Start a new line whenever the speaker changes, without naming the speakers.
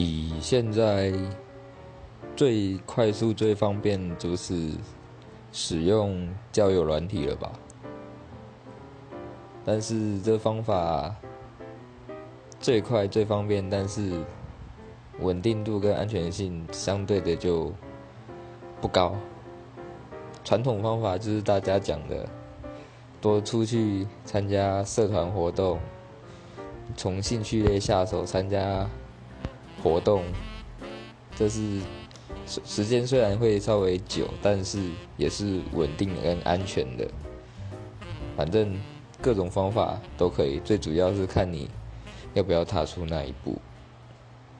以现在最快速、最方便，就是使用交友软体了吧？但是这方法最快、最方便，但是稳定度跟安全性相对的就不高。传统方法就是大家讲的，多出去参加社团活动，从兴趣类下手参加活动，这是时时间虽然会稍微久，但是也是稳定跟安全的。反正。各种方法都可以，最主要是看你要不要踏出那一步。